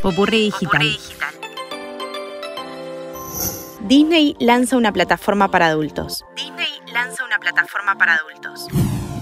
Popurrí digital. Disney lanza una plataforma para adultos. Disney lanza una plataforma para adultos.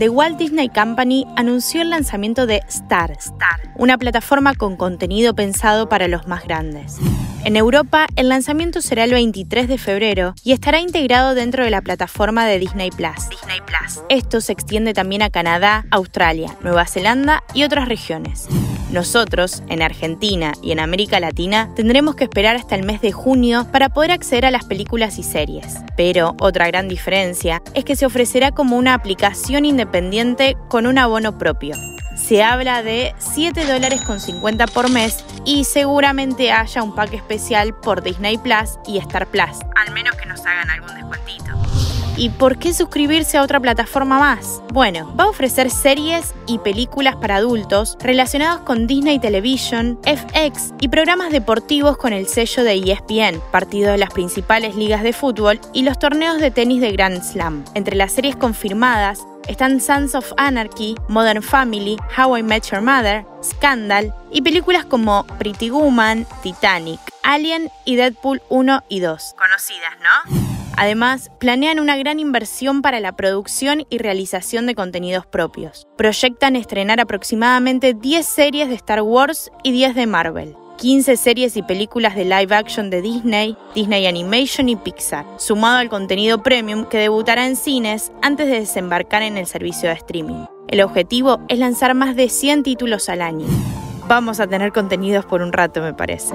The Walt Disney Company anunció el lanzamiento de Star, Star, una plataforma con contenido pensado para los más grandes. En Europa, el lanzamiento será el 23 de febrero y estará integrado dentro de la plataforma de Disney Plus. Disney Plus. Esto se extiende también a Canadá, Australia, Nueva Zelanda y otras regiones. Nosotros, en Argentina y en América Latina, tendremos que esperar hasta el mes de junio para poder acceder a las películas y series. Pero otra gran diferencia es que se ofrecerá como una aplicación independiente con un abono propio se habla de 7 dólares con 50 por mes y seguramente haya un pack especial por Disney Plus y Star Plus, al menos que nos hagan algún descuentito. ¿Y por qué suscribirse a otra plataforma más? Bueno, va a ofrecer series y películas para adultos relacionados con Disney Television, FX y programas deportivos con el sello de ESPN, partido de las principales ligas de fútbol y los torneos de tenis de Grand Slam. Entre las series confirmadas están Sons of Anarchy, Modern Family, How I Met Your Mother, Scandal y películas como Pretty Woman, Titanic, Alien y Deadpool 1 y 2. Conocidas, ¿no? Además, planean una gran inversión para la producción y realización de contenidos propios. Proyectan estrenar aproximadamente 10 series de Star Wars y 10 de Marvel. 15 series y películas de live action de Disney, Disney Animation y Pixar, sumado al contenido premium que debutará en cines antes de desembarcar en el servicio de streaming. El objetivo es lanzar más de 100 títulos al año. Vamos a tener contenidos por un rato, me parece.